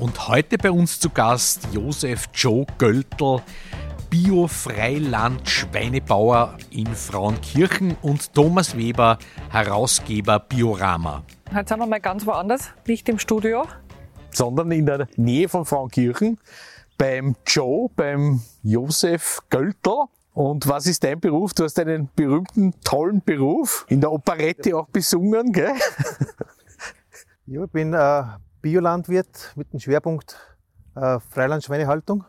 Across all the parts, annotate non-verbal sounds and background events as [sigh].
und heute bei uns zu Gast Josef Joe Göltl, Bio-Freiland-Schweinebauer in Frauenkirchen und Thomas Weber, Herausgeber Biorama. Heute sind wir mal ganz woanders, nicht im Studio. Sondern in der Nähe von Frauenkirchen beim Joe, beim Josef Göltl. Und was ist dein Beruf? Du hast einen berühmten, tollen Beruf, in der Operette auch besungen, gell? Ja, ich bin äh, Biolandwirt mit dem Schwerpunkt äh, Freilandschweinehaltung.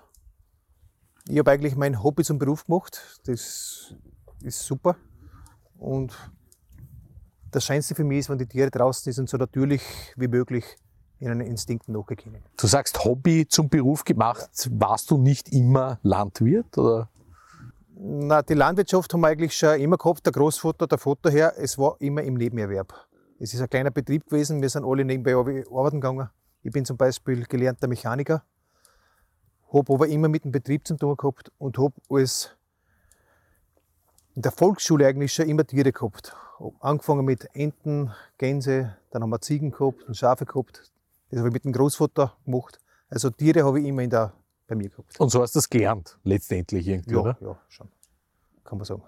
Ich habe eigentlich mein Hobby zum Beruf gemacht. Das ist super. Und das Schönste für mich ist, wenn die Tiere draußen sind und so natürlich wie möglich ihren Instinkten nachgehen. Du sagst Hobby zum Beruf gemacht. Warst du nicht immer Landwirt? Oder? Na, die Landwirtschaft haben wir eigentlich schon immer gehabt, der Großvater, der Vater her. Es war immer im Nebenerwerb. Es ist ein kleiner Betrieb gewesen, wir sind alle nebenbei arbeiten gegangen. Ich bin zum Beispiel gelernter Mechaniker, habe aber immer mit dem Betrieb zu tun gehabt und habe als in der Volksschule eigentlich schon immer Tiere gehabt. Angefangen mit Enten, Gänse, dann haben wir Ziegen gehabt und Schafe gehabt. Das habe ich mit dem Großvater gemacht. Also Tiere habe ich immer in der, bei mir gehabt. Und so hast du das gelernt, letztendlich irgendwie, ja, oder? Ja, schon. Kann man sagen.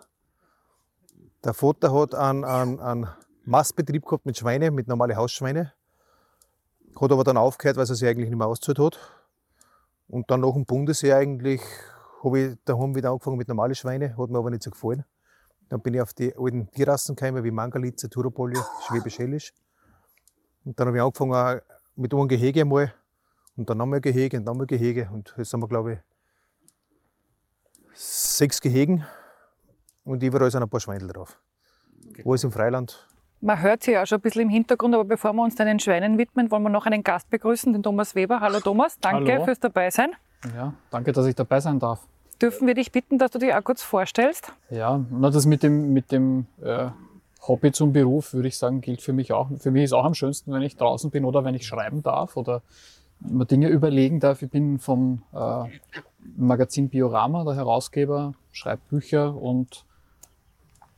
Der Vater hat einen, einen, einen Mastbetrieb gehabt mit Schweine, mit normalen Hausschweine. Hat aber dann aufgehört, weil er sich eigentlich nicht mehr ausgezahlt hat. Und dann nach dem Bundesheer eigentlich habe ich daheim wieder angefangen mit normalen Schweinen, hat mir aber nicht so gefallen. Dann bin ich auf die alten Tierrassen gekommen, wie Mangalitze, Turopolie, Schwäbisch Hellisch. Und dann habe ich angefangen mit einem Gehege einmal und dann nochmal Gehege und nochmal Gehege. Und jetzt haben wir, glaube ich, sechs Gehegen und überall sind ein paar Schweindel drauf. Alles im Freiland. Man hört sie ja schon ein bisschen im Hintergrund, aber bevor wir uns den Schweinen widmen, wollen wir noch einen Gast begrüßen, den Thomas Weber. Hallo Thomas, danke Hallo. fürs Dabeisein. Ja, danke, dass ich dabei sein darf. Dürfen wir dich bitten, dass du dich auch kurz vorstellst? Ja, na, das mit dem, mit dem äh, Hobby zum Beruf, würde ich sagen, gilt für mich auch. Für mich ist auch am schönsten, wenn ich draußen bin oder wenn ich schreiben darf oder mir Dinge überlegen darf. Ich bin vom äh, Magazin Biorama, der Herausgeber, schreibe Bücher und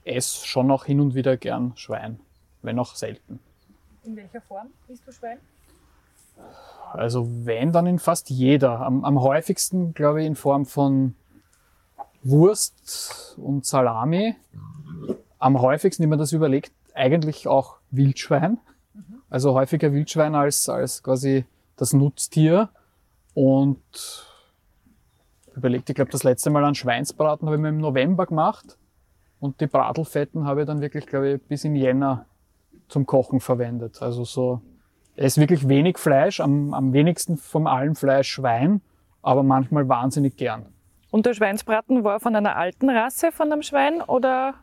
esse schon auch hin und wieder gern Schwein, wenn auch selten. In welcher Form bist du Schwein? Also wenn, dann in fast jeder. Am, am häufigsten, glaube ich, in Form von Wurst und Salami. Am häufigsten, wenn man das überlegt, eigentlich auch Wildschwein. Also häufiger Wildschwein als, als quasi das Nutztier. Und überlegt, ich glaube, das letzte Mal an Schweinsbraten habe ich mir im November gemacht. Und die Bratelfetten habe ich dann wirklich, glaube ich, bis im Jänner zum Kochen verwendet. Also so, es ist wirklich wenig Fleisch, am, am wenigsten von allem Fleisch Schwein, aber manchmal wahnsinnig gern. Und der Schweinsbraten war von einer alten Rasse von einem Schwein oder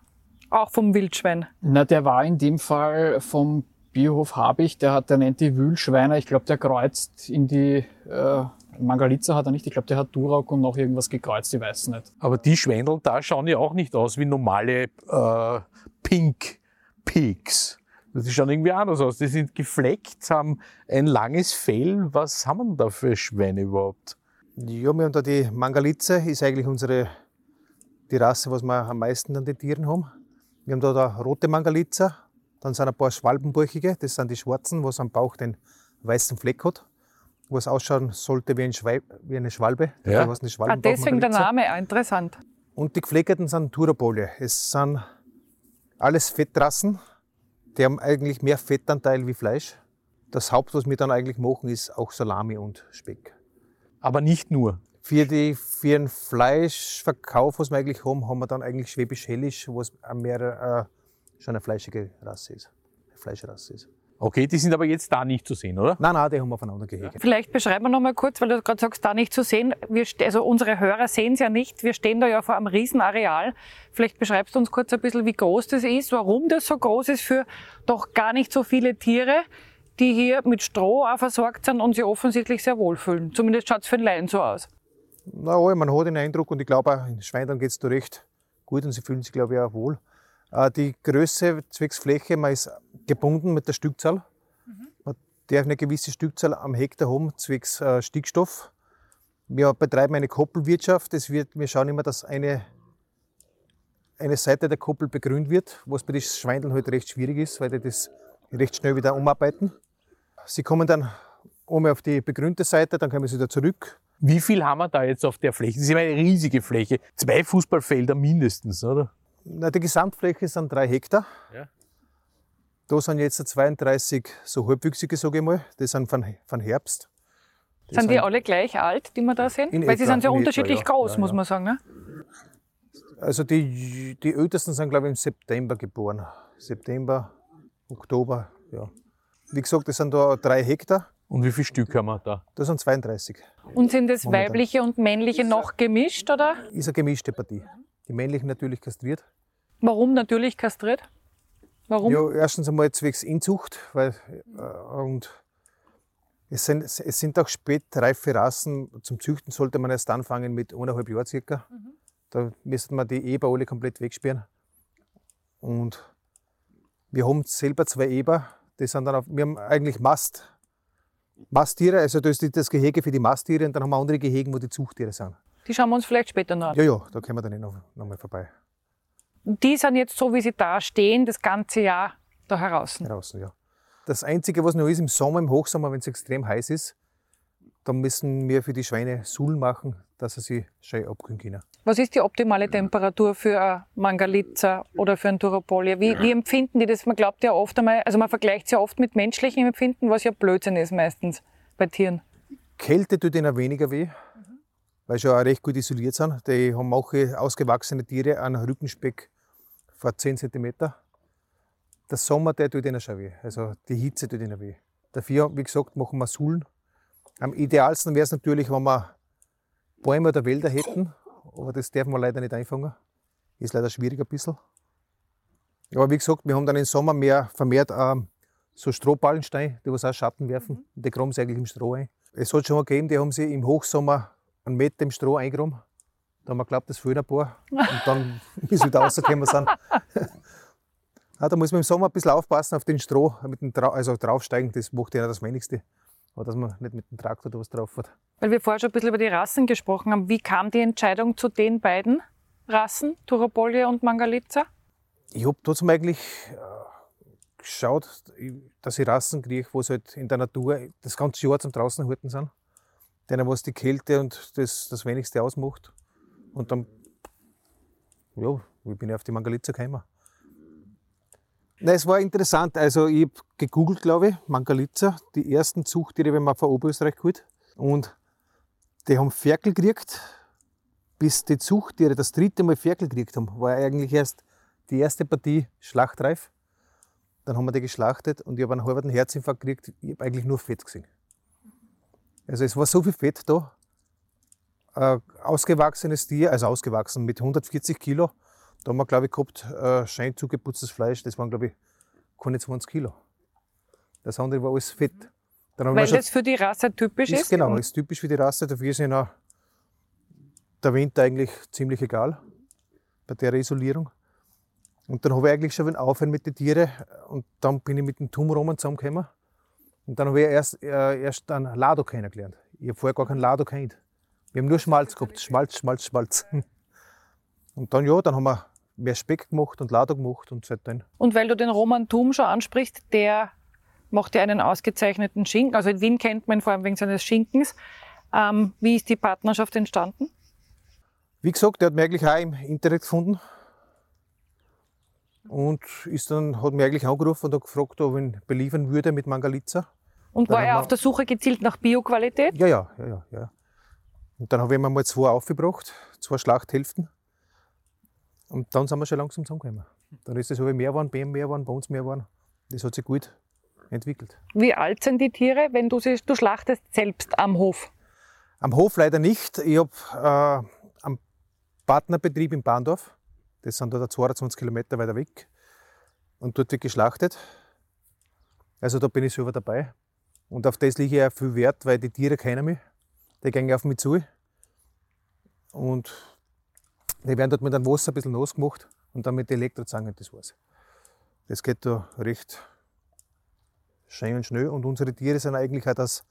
auch vom Wildschwein? Na, der war in dem Fall vom Biohof Habich, der hat, der nennt die Wühlschweiner, ich glaube, der kreuzt in die, äh, Mangalitza hat er nicht, ich glaube, der hat Duroc und noch irgendwas gekreuzt, ich weiß nicht. Aber die Schwendel da schauen ja auch nicht aus wie normale äh, Pink Pigs. Die schauen irgendwie anders aus. Die sind gefleckt, haben ein langes Fell. Was haben wir denn da für Schweine überhaupt? Ja, wir haben da die Mangalitze, ist eigentlich unsere, die Rasse, was wir am meisten an den Tieren haben. Wir haben da die rote Mangalitza, dann sind ein paar Schwalbenbäuchige, das sind die schwarzen, was am Bauch den weißen Fleck hat, was ausschauen sollte wie, ein Schweib, wie eine Schwalbe. Ja. Die Ah, deswegen der. Name, interessant. Und die gefleckerten sind Turopolie. Es sind alles Fettrassen, die haben eigentlich mehr Fettanteil wie Fleisch. Das Haupt, was wir dann eigentlich machen, ist auch Salami und Speck. Aber nicht nur. Für, die, für den Fleischverkauf, was wir eigentlich haben, haben wir dann eigentlich Schwäbisch-Hellisch, was auch mehr äh, schon eine fleischige Rasse ist. Eine Fleischrasse ist. Okay, die sind aber jetzt da nicht zu sehen, oder? Nein, nein, die haben wir aufeinander gehegt. Vielleicht beschreiben wir noch mal kurz, weil du gerade sagst, da nicht zu sehen. Wir, also unsere Hörer sehen es ja nicht. Wir stehen da ja vor einem Riesenareal. Vielleicht beschreibst du uns kurz ein bisschen, wie groß das ist, warum das so groß ist für doch gar nicht so viele Tiere, die hier mit Stroh auch versorgt sind und sich offensichtlich sehr wohlfühlen. Zumindest schaut es für den Laien so aus. Na, ja, man hat den Eindruck und ich glaube auch, in Schweindern geht es da recht gut und sie fühlen sich, glaube ich, auch wohl. Äh, Die Größe zwecks Fläche, man ist gebunden mit der Stückzahl. Man darf eine gewisse Stückzahl am Hektar haben, zwecks äh, Stickstoff. Wir betreiben eine Koppelwirtschaft. Das wird, wir schauen immer, dass eine, eine Seite der Koppel begrünt wird, was bei den Schweindeln halt recht schwierig ist, weil die das recht schnell wieder umarbeiten. Sie kommen dann oben auf die begrünte Seite, dann kommen sie wieder zurück. Wie viel haben wir da jetzt auf der Fläche? Das ist immer eine riesige Fläche. Zwei Fußballfelder mindestens, oder? Na, die Gesamtfläche sind drei Hektar. Ja. Da sind jetzt 32 so halbwüchsige, sage ich mal. Die sind von, von Herbst. sind die alle gleich alt, die wir da sehen? Weil sie sind sehr in etwa, unterschiedlich ja. groß, Ja, muss ja. man sagen. Ne? Also die, die ältesten sind, glaube ich, im September geboren. September, Oktober, ja. Wie gesagt, das sind da drei Hektar. Und wie viele Stück haben wir da? Das sind 32. Und sind das Momentan. weibliche und männliche noch gemischt, oder? Ist eine gemischte Partie. Die männlichen natürlich kastriert. Warum natürlich kastriert? Warum? Ja, erstens einmal zwecks Inzucht, weil äh, und es sind, es sind auch spätreife Rassen. Zum Züchten sollte man erst anfangen mit eineinhalb Jahren circa. Da müsste man die Eber alle komplett wegsperren. Und wir haben selber zwei Eber. Die sind dann auf, wir haben eigentlich Mast, Masttiere, also das ist das Gehege für die Masttiere und dann haben wir andere Gehegen, wo die Zuchttiere sind. Die schauen wir uns vielleicht später noch an. Ja, ja, da kommen wir dann eh noch, noch mal vorbei. Die sind jetzt so, wie sie da stehen, das ganze Jahr da heraus. draußen, ja. Das Einzige, was noch ist, im Sommer, im Hochsommer, wenn es extrem heiß ist, dann müssen wir für die Schweine Suhlen machen, dass sie sich schön abkühlen können. Was ist die optimale Temperatur für ein Mangalitza oder für ein Turopolia? Wie, wie empfinden die das? Man glaubt ja oft einmal, also man vergleicht es ja oft mit menschlichem Empfinden, was ja Blödsinn ist meistens bei Tieren. Kälte tut ihnen weniger weh, weil sie auch recht gut isoliert sind. Die haben auch ausgewachsene Tiere einen Rückenspeck von 10 cm. Der Sommer, der tut ihnen schon weh. Also die Hitze tut ihnen weh. Dafür, wie gesagt, machen wir Suhlen. Am idealsten wäre es natürlich, wenn wir Bäume oder Wälder hätten, aber das dürfen wir leider nicht einfangen. Ist leider schwierig ein bisschen. Aber wie gesagt, wir haben dann im Sommer mehr vermehrt ähm, so Strohballensteine, die was auch Schatten werfen. Die graben sie eigentlich im Stroh ein. Es hat schon mal gegeben, die haben sie im Hochsommer einen Meter im Stroh eingegraben. Da haben wir geglaubt, das fehlen ein paar. Und dann, [laughs] wie sie wieder rausgekommen sind. ja, [laughs] da muss man im Sommer ein bisschen aufpassen auf den Stroh, mit dem Trau also draufsteigen, das macht ja das Wenigste. Aber dass man nicht mit dem Traktor da was drauf hat. Weil wir vorher schon ein bisschen über die Rassen gesprochen haben. Wie kam die Entscheidung zu den beiden Rassen, Turopolia und Mangalitza? Ich habe trotzdem eigentlich äh, geschaut, dass ich Rassen kriege, wo sie halt in der Natur das ganze Jahr zum draußen halten sind. Denen, was die Kälte und das, das Wenigste ausmacht. Und dann, ja, ich bin ich auf die Mangalitza gekommen. Nein, es war interessant. Also, ich habe gegoogelt, glaube ich, Mangalitza, die ersten Zuchttiere, wenn man von Oberösterreich geholt. Und die haben Ferkel gekriegt, bis die Zuchttiere das dritte Mal Ferkel gekriegt haben. War eigentlich erst die erste Partie schlachtreif. Dann haben wir die geschlachtet und ich habe einen halben Herzinfarkt gekriegt. Ich habe eigentlich nur Fett gesehen. Also es war so viel Fett da. Ein ausgewachsenes Tier, also ausgewachsen mit 140 Kilo. Da haben wir, glaube ich, gehabt, äh, schein zugeputztes Fleisch. Das waren, glaube ich, keine 20 Kilo. Das andere war alles Fett. Weil schon- das für die Rasse typisch ist. ist, genau, ist typisch für die Rasse. Dafür ist ihnen auch der Winter eigentlich ziemlich egal bei der Isolierung. Und dann habe ich eigentlich schon wieder aufhören mit den Tieren und dann bin ich mit dem Tumroman zusammengekommen. Und dann habe ich erst, äh, erst einen Lado kennengelernt. Ich habe vorher gar keinen Lado kennt. Wir haben nur Schmalz gehabt. Schmalz, Schmalz, Schmalz. [laughs] Und dann, ja, dann haben wir mehr Speck gemacht und Lado gemacht und seitdem. Und weil du den Roman Thum schon ansprichst, der macht ja einen ausgezeichneten Schinken. Also in Wien kennt man ihn vor allem wegen seines Schinkens. Ähm, wie ist die Partnerschaft entstanden? Wie gesagt, der hat mich eigentlich auch im Internet gefunden. Und ist dann, hat mich eigentlich angerufen und hat gefragt, ob ich ihn beliefern würde mit Mangalitza. Und Dann war er auf der Suche gezielt nach Bioqualität? Ja, ja, ja, ja. ja. Und dann habe ich ihm mal zwei aufgebracht, zwei Schlachthälften. Und dann sind wir schon langsam zusammengekommen. Dann ist es so wie mehr waren, ihm mehr waren, bei uns mehr waren. Das hat sich gut entwickelt. Wie alt sind die Tiere, wenn du sie, du schlachtest selbst am Hof? Am Hof leider nicht. Ich habe äh, einen Partnerbetrieb in Bahndorf. Das sind da 22 Kilometer weiter weg. Und dort wird geschlachtet. Also da bin ich selber dabei. Und auf das liege ich auch viel Wert, weil die Tiere kennen mich. Die gehen auf mich zu. Und die werden dort mit dem Wasser ein bisschen nass gemacht und dann mit der Elektrozange, das war's. Das geht da recht schön und schnell. Und unsere Tiere sind eigentlich auch das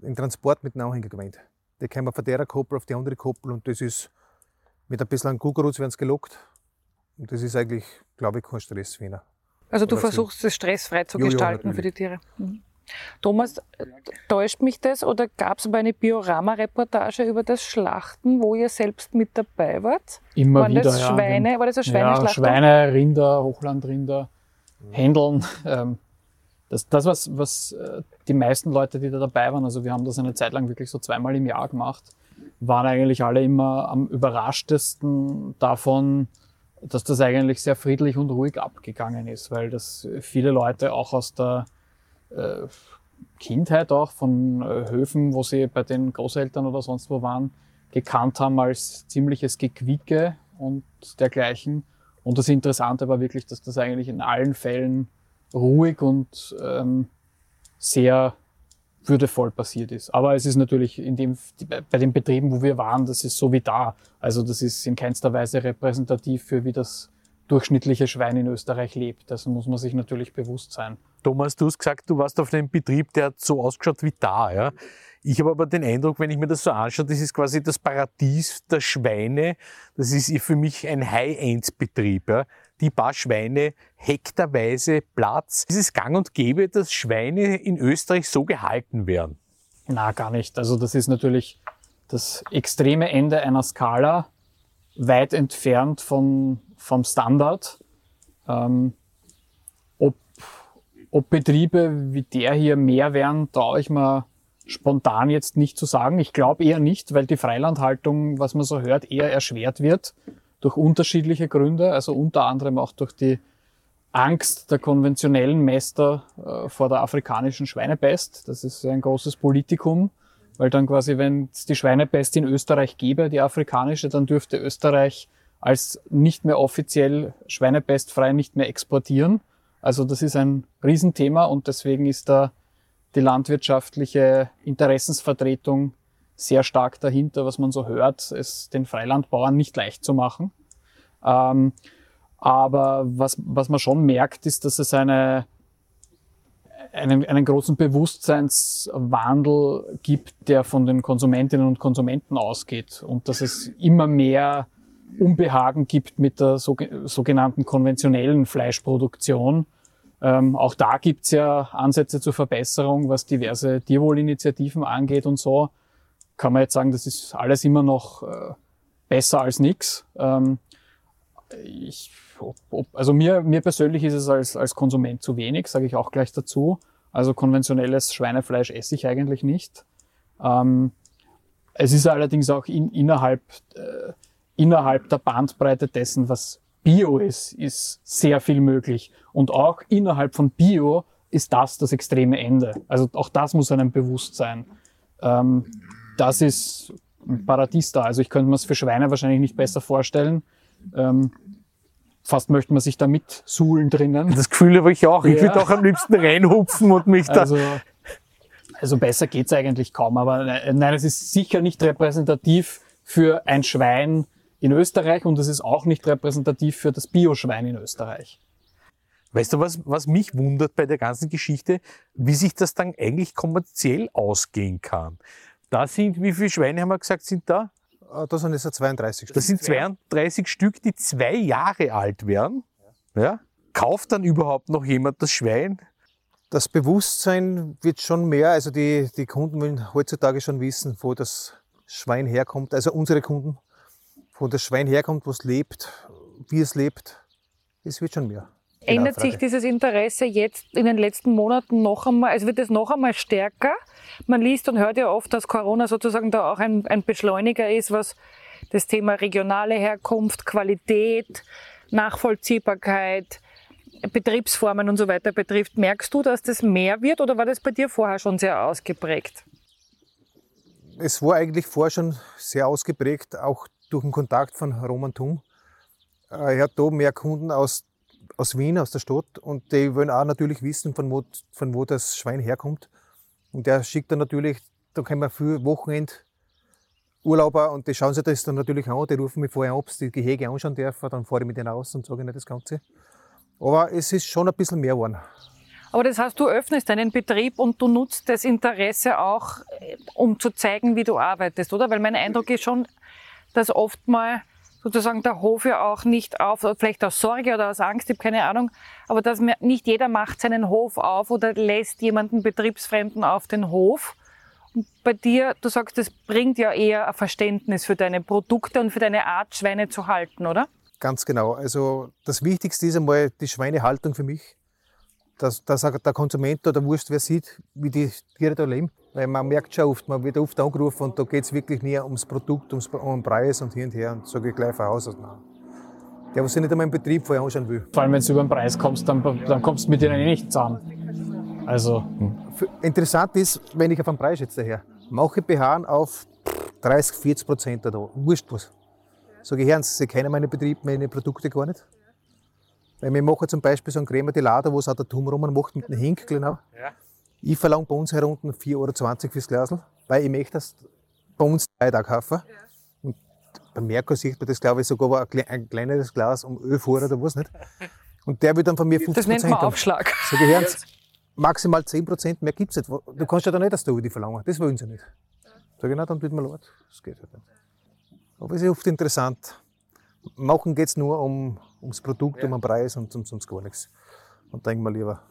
im Transport mit Nachhänger gewöhnt. Die kommen von der Koppel auf die andere Koppel und das ist mit ein bisschen Kugelrutz werden sie gelockt. Und das ist eigentlich, glaube ich, kein Stress für ihn. Also du Oder versuchst es stressfrei zu Jo, jo, gestalten für die. Tiere. Mhm. Thomas, täuscht mich das oder gab es aber eine Biorama-Reportage über das Schlachten, wo ihr selbst mit dabei wart? Immer Waren wieder. das ja. Schweine? War das eine Ja, Schweineschlachtung? Schweine, Rinder, Hochlandrinder, Händeln. Ähm, das, das was, was äh, die meisten Leute, die da dabei waren, also wir haben das eine Zeit lang wirklich so zweimal im Jahr gemacht, waren eigentlich alle immer am überraschtesten davon, dass das eigentlich sehr friedlich und ruhig abgegangen ist, weil das viele Leute auch aus der äh, Kindheit auch von äh, Höfen, wo sie bei den Großeltern oder sonst wo waren, gekannt haben als ziemliches Gequieke und dergleichen. Und das Interessante war wirklich, dass das eigentlich in allen Fällen ruhig und ähm, sehr würdevoll passiert ist. Aber es ist natürlich in dem, bei den Betrieben, wo wir waren, das ist so wie da. Also das ist in keinster Weise repräsentativ für wie das durchschnittliche Schwein in Österreich lebt. Das muss man sich natürlich bewusst sein. Thomas, du hast gesagt, du warst auf einem Betrieb, der hat so ausgeschaut wie da. Ja? Ich habe aber den Eindruck, wenn ich mir das so anschaue, das ist quasi das Paradies der Schweine. Das ist für mich ein High-End-Betrieb. Ja? Die paar Schweine, hektarweise Platz. Ist es gang und gäbe, dass Schweine in Österreich so gehalten werden? Na, gar nicht. Also das ist natürlich das extreme Ende einer Skala, weit entfernt von, vom Standard. Ähm, ob, ob Betriebe wie der hier mehr wären, traue ich mir spontan jetzt nicht zu sagen. Ich glaube eher nicht, weil die Freilandhaltung, was man so hört, eher erschwert wird durch unterschiedliche Gründe, also unter anderem auch durch die Angst der konventionellen Mäster äh, vor der afrikanischen Schweinepest. Das ist ein großes Politikum, weil dann quasi, wenn es die Schweinepest in Österreich gäbe, die afrikanische, dann dürfte Österreich als nicht mehr offiziell schweinepestfrei nicht mehr exportieren. Also das ist ein Riesenthema und deswegen ist da die landwirtschaftliche Interessensvertretung sehr stark dahinter, was man so hört, es den Freilandbauern nicht leicht zu machen. Ähm, aber was, was man schon merkt, ist, dass es eine, einen, einen großen Bewusstseinswandel gibt, der von den Konsumentinnen und Konsumenten ausgeht und dass es immer mehr Unbehagen gibt mit der so, sogenannten konventionellen Fleischproduktion. Ähm, auch da gibt's ja Ansätze zur Verbesserung, was diverse Tierwohlinitiativen angeht und so. Kann man jetzt sagen, das ist alles immer noch äh, besser als nix. Ähm, ich, also mir, mir persönlich ist es als, als Konsument zu wenig, sage ich auch gleich dazu. Also konventionelles Schweinefleisch esse ich eigentlich nicht. Ähm, es ist allerdings auch in, innerhalb, äh, innerhalb der Bandbreite dessen, was Bio ist, ist sehr viel möglich. Und auch innerhalb von Bio ist das das extreme Ende. Also auch das muss einem bewusst sein. Ähm, das ist ein Paradies da. Also ich könnte mir es für Schweine wahrscheinlich nicht besser vorstellen. Ähm, fast möchte man sich da mit suhlen drinnen. Das Gefühl habe ich auch. Ich Ja. würde auch am liebsten reinhupfen und mich da. Also, also besser geht's eigentlich kaum. Aber ne- nein, es ist sicher nicht repräsentativ für ein Schwein in Österreich und es ist auch nicht repräsentativ für das Bioschwein in Österreich. Weißt du, was, was mich wundert bei der ganzen Geschichte? Wie sich das dann eigentlich kommerziell ausgehen kann. Da sind, wie viele Schweine haben wir gesagt, sind da? Äh, Da sind es ja 32 Das sind 32 Stück, die zwei Jahre alt werden. Ja? Kauft dann überhaupt noch jemand das Schwein? Das Bewusstsein wird schon mehr, also die, die Kunden wollen heutzutage schon wissen, wo das Schwein herkommt, also unsere Kunden, wo das Schwein herkommt, wo es lebt, wie es lebt. Es wird schon mehr. Die Ändert sich dieses Interesse jetzt in den letzten Monaten noch einmal, also wird es noch einmal stärker? Man liest und hört ja oft, dass Corona sozusagen da auch ein, ein Beschleuniger ist, was das Thema regionale Herkunft, Qualität, Nachvollziehbarkeit, Betriebsformen und so weiter betrifft. Merkst du, dass das mehr wird oder war das bei dir vorher schon sehr ausgeprägt? Es war eigentlich vorher schon sehr ausgeprägt, auch durch den Kontakt von Roman Thum. Äh, Er hat da mehr Kunden aus, aus Wien, aus der Stadt und die wollen auch natürlich wissen, von wo, von wo das Schwein herkommt. Und der schickt dann natürlich, da können wir viel Wochenend Urlauber und die schauen sich das dann natürlich an, die rufen mich vorher ab, die Gehege anschauen dürfen, dann fahre ich mit denen raus und sage ihnen das Ganze. Aber es ist schon ein bisschen mehr geworden. Aber das heißt, du öffnest deinen Betrieb und du nutzt das Interesse auch, äh, um zu zeigen, wie du arbeitest, oder? Weil mein Eindruck ist schon, dass oft mal sozusagen der Hof ja auch nicht auf, vielleicht aus Sorge oder aus Angst, ich habe keine Ahnung, aber dass nicht jeder macht seinen Hof auf oder lässt jemanden Betriebsfremden auf den Hof. Und bei dir, du sagst, das bringt ja eher ein Verständnis für deine Produkte und für deine Art, Schweine zu halten, oder? Ganz genau. Also das Wichtigste ist einmal die Schweinehaltung für mich. Dass, dass der Konsument oder Wurst, wer sieht, wie die Tiere da leben. Weil man merkt schon oft, man wird oft angerufen und da geht es wirklich mehr ums Produkt, ums, um den Preis und hin und her. Und sage ich gleich von Haus aus, nein. Der, was sich nicht einmal im Betrieb vorher anschauen will. Vor allem, wenn du über den Preis kommst, dann, dann kommst du mit denen eh nicht zusammen. Also. Interessant ist, wenn ich auf den Preis jetzt daher mache BH auf 30, 40 Prozent oder wurscht was. Sage ich, Herren, Sie kennen meine Betrieb, meine Produkte gar nicht. Weil wir machen zum Beispiel so einen Creme de Lada, wo es auch der Tum macht mit einem Hink, genau. Ja. Ich verlange bei uns herunten 4,20 Euro fürs Glas, weil ich möchte das bei uns drei Tage kaufen. Ja. Und bei Merkur sieht man das, glaube ich, sogar ein kleineres Glas um 11 Euro oder was nicht. Und der will dann von mir 50 Das nennt man Aufschlag. So gehören [laughs] maximal 10 Prozent, mehr gibt es nicht. Du kannst ja da nicht das die verlangen, das wollen sie nicht. Sag ich, na, dann tut mir leid, das geht halt nicht. Aber es ist oft interessant. Machen geht es nur um, ums Produkt, ja. um den Preis und um, sonst gar nichts. Und denken wir lieber,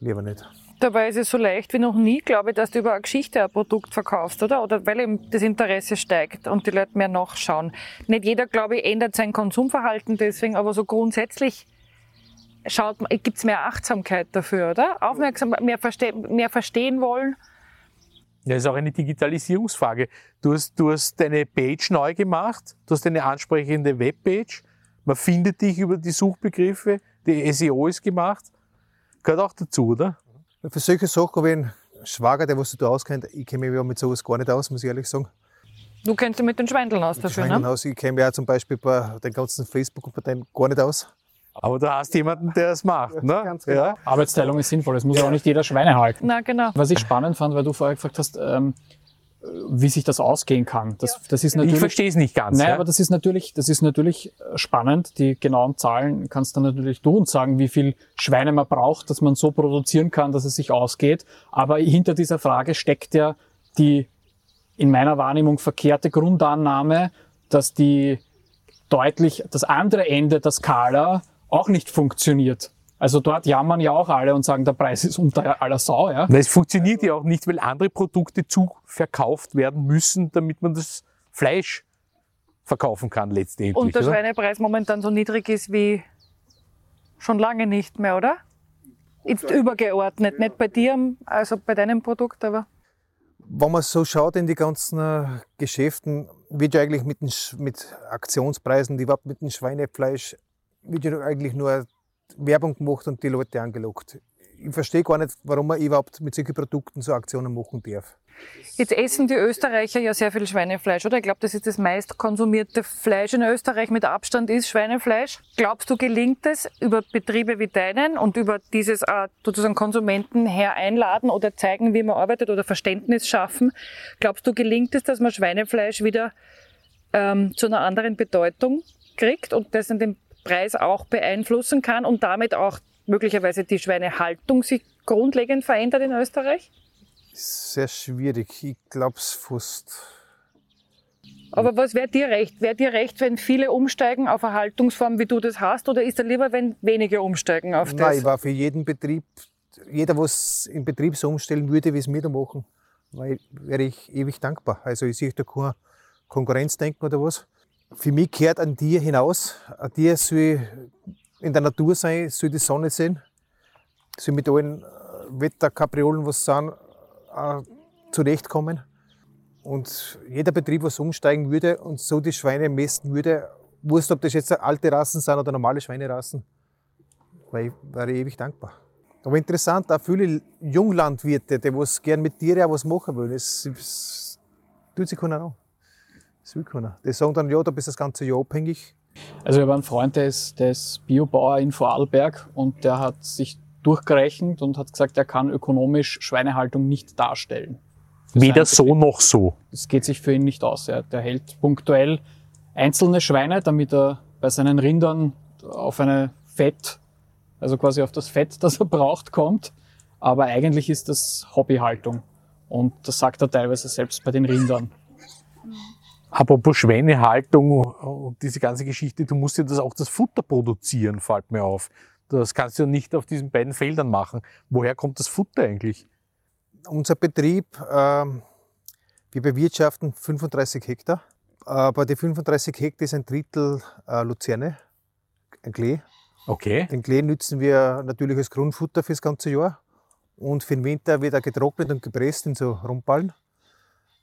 lieber nicht. Dabei ist es so leicht wie noch nie, glaube ich, dass du über eine Geschichte ein Produkt verkaufst, oder? Oder weil eben das Interesse steigt und die Leute mehr nachschauen. Nicht jeder, glaube ich, ändert sein Konsumverhalten deswegen, aber so grundsätzlich schaut gibt es mehr Achtsamkeit dafür, oder? Aufmerksam, mehr, verste mehr verstehen wollen. Ja, das ist auch eine Digitalisierungsfrage. Du hast, du hast deine Page neu gemacht, du hast eine ansprechende Webpage, man findet dich über die Suchbegriffe, die SEO ist gemacht. Gehört auch dazu, oder? Für solche Sachen habe ich einen Schwager, der was du da auskennt. Ich kenne mich mit sowas gar nicht aus, muss ich ehrlich sagen. Du kennst dich mit den Schweindeln aus dafür, Schweindeln ne? aus. Ich kenne mich auch zum Beispiel bei den ganzen Facebook und Parteien gar nicht aus. Aber du hast jemanden, der es macht. Ne? Ganz genau. Ja. Arbeitsteilung ist sinnvoll. Es muss ja auch nicht jeder Schweine halten. Na, genau. Was ich spannend fand, weil du vorher gefragt hast, ähm, wie sich das ausgehen kann. Das, das ist natürlich, ich verstehe es nicht ganz. Nein, ja? aber das ist natürlich, das ist natürlich spannend. Die genauen Zahlen kannst du natürlich du uns sagen, wie viel Schweine man braucht, dass man so produzieren kann, dass es sich ausgeht. Aber hinter dieser Frage steckt ja die in meiner Wahrnehmung verkehrte Grundannahme, dass die deutlich das andere Ende der Skala auch nicht funktioniert. Also dort jammern ja auch alle und sagen, der Preis ist unter aller Sau. Ja? Nein, es funktioniert ja auch nicht, weil andere Produkte zu verkauft werden müssen, damit man das Fleisch verkaufen kann letztendlich. Und der oder? Schweinepreis momentan so niedrig ist wie schon lange nicht mehr, oder? Jetzt übergeordnet, nicht bei dir, also bei deinem Produkt, aber. Wenn man so schaut in die ganzen äh, Geschäften, wird ja eigentlich mit, den, mit Aktionspreisen, überhaupt mit dem Schweinefleisch wird ja eigentlich nur Werbung gemacht und die Leute angelockt. Ich verstehe gar nicht, warum man überhaupt mit solchen Produkten so Aktionen machen darf. Jetzt essen die Österreicher ja sehr viel Schweinefleisch, oder? Ich glaube, das ist das meist konsumierte Fleisch in Österreich mit Abstand ist Schweinefleisch. Glaubst du, gelingt es über Betriebe wie deinen und über dieses äh, sozusagen Konsumenten her einladen oder zeigen, wie man arbeitet oder Verständnis schaffen? Glaubst du, gelingt es, dass man Schweinefleisch wieder ähm, zu einer anderen Bedeutung kriegt und das in den Preis auch beeinflussen kann und damit auch möglicherweise die Schweinehaltung sich grundlegend verändert in Österreich? Sehr schwierig. Ich glaube es fast. Aber was wäre dir recht? Wäre dir recht, wenn viele umsteigen auf eine Haltungsform, wie du das hast, oder ist er lieber, wenn wenige umsteigen auf das? Nein, ich war für jeden Betrieb, jeder, was im Betrieb so umstellen würde, wie es mir da machen, wäre ich ewig dankbar. Also ich sehe da kein Konkurrenzdenken oder was für mich gehört ein Tier hinaus. Ein Tier soll in der Natur sein, soll die Sonne sehen, soll mit allen äh, Wetterkapriolen, was sind, äh, zurechtkommen. Und jeder Betrieb, was umsteigen würde und so die Schweine messen würde, wusste, ob das jetzt alte Rassen sind oder normale Schweinerassen, wäre ich, wäre ich ewig dankbar. Aber interessant, auch viele Junglandwirte, die was gern mit Tieren auch was machen wollen, es, es tut sich keiner an. Das will keiner. Die sagen dann, ja, da bist du das ganze Jahr abhängig. Also ich habe einen Freund, der ist, der ist Biobauer in Vorarlberg und der hat sich durchgerechnet und hat gesagt, er kann ökonomisch Schweinehaltung nicht darstellen. Weder so noch so. das geht sich für ihn nicht aus. Er, der hält punktuell einzelne Schweine, damit er bei seinen Rindern auf eine Fett, also quasi auf das Fett, [laughs] das er braucht, kommt. Aber eigentlich ist das Hobbyhaltung. Und das sagt er teilweise selbst bei den Rindern. Apropos Schweinehaltung und diese ganze Geschichte, du musst ja das auch das Futter produzieren, fällt mir auf. Das kannst du ja nicht auf diesen beiden Feldern machen. Woher kommt das Futter eigentlich? Unser Betrieb, ähm, wir bewirtschaften 35 Hektar. Aber die 35 Hektar ist ein Drittel äh, Luzerne, ein Klee. Okay. Den Klee nützen wir natürlich als Grundfutter fürs ganze Jahr. Und für den Winter wird er getrocknet und gepresst in so Rundballen.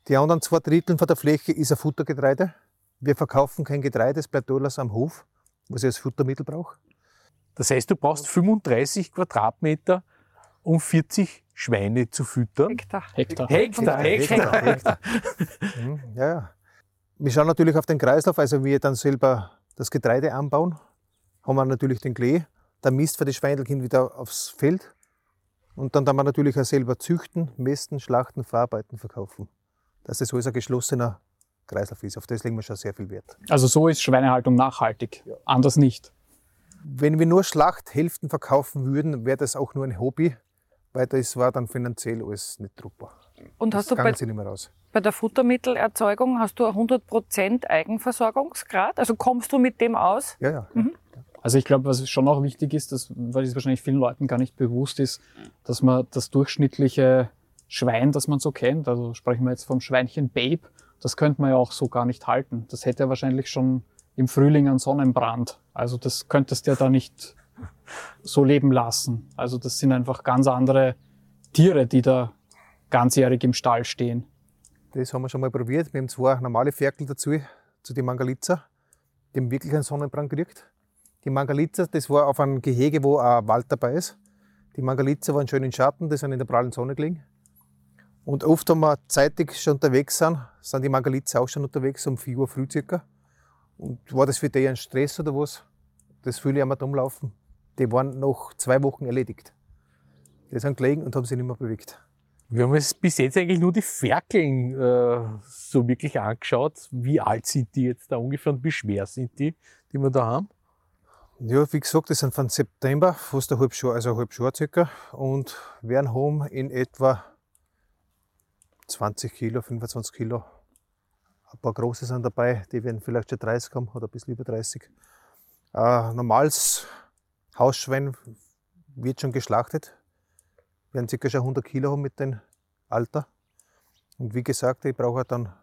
Die anderen zwei Drittel von der Fläche ist ein Futtergetreide. Wir verkaufen kein Getreide, es bleibt alles am Hof, was ich als Futtermittel brauche. Das heißt, du brauchst 35 Quadratmeter, um 40 Schweine zu füttern. Hektar. Hektar. Hektar, Hektar. Hektar. Mhm, ja, ja. Wir schauen natürlich auf den Kreislauf, also wir dann selber das Getreide anbauen, haben wir natürlich den Klee, der Mist für die Schweinelchen wieder aufs Feld und dann dann wir natürlich auch selber züchten, mästen, schlachten, verarbeiten, verkaufen. Dass das alles ein geschlossener Kreislauf ist. Auf das legen wir schon sehr viel Wert. Also so ist Schweinehaltung nachhaltig. Anders nicht. Wenn wir nur Schlachthälften verkaufen würden, wäre das auch nur ein Hobby, weil das war dann finanziell alles nicht druckbar. Und hast das du bei, nicht mehr raus. bei der Futtermittelerzeugung hast du 100% Eigenversorgungsgrad? Also kommst du mit dem aus? Ja, ja. Also ich glaube, was schon auch wichtig ist, dass, weil es wahrscheinlich vielen Leuten gar nicht bewusst ist, dass man das durchschnittliche Schwein, das man so kennt, also sprechen wir jetzt vom Schweinchen Babe, das könnte man ja auch so gar nicht halten. Das hätte ja wahrscheinlich schon im Frühling einen Sonnenbrand. Also das könntest du ja da nicht so leben lassen. Also das sind einfach ganz andere Tiere, die da ganzjährig im Stall stehen. Das haben wir schon mal probiert. Wir haben zwei normale Ferkel dazu, zu den Mangalitzer. Die haben wirklich einen Sonnenbrand gekriegt. Die Mangalitzer, das war auf einem Gehege, wo ein Wald dabei ist. Die Mangalitzer waren schön in Schatten, die sind in der prallen Sonne gelegen. Und oft, wenn wir zeitig schon unterwegs sind, sind die Mangalitzer auch schon unterwegs, um 4 Uhr früh circa. Und war das für die ein Stress oder was? Das viele einmal rumlaufen. Die waren nach zwei Wochen erledigt. Die sind gelegen und haben sich nicht mehr bewegt. Wir haben uns bis jetzt eigentlich nur die Ferkeln äh, so wirklich angeschaut. Wie alt sind die jetzt da ungefähr und wie schwer sind die, die wir da haben? Ja, wie gesagt, das sind von September, fast ein halbes Jahr, also ein halbes Jahr circa. Und werden haben in etwa 20 Kilo, 25 Kilo. Ein paar große sind dabei, die werden vielleicht schon 30 haben oder ein bisschen über 30. Ein normales Hausschwein wird schon geschlachtet, werden circa schon 100 Kilo haben mit dem Alter. Und wie gesagt, ich brauche dann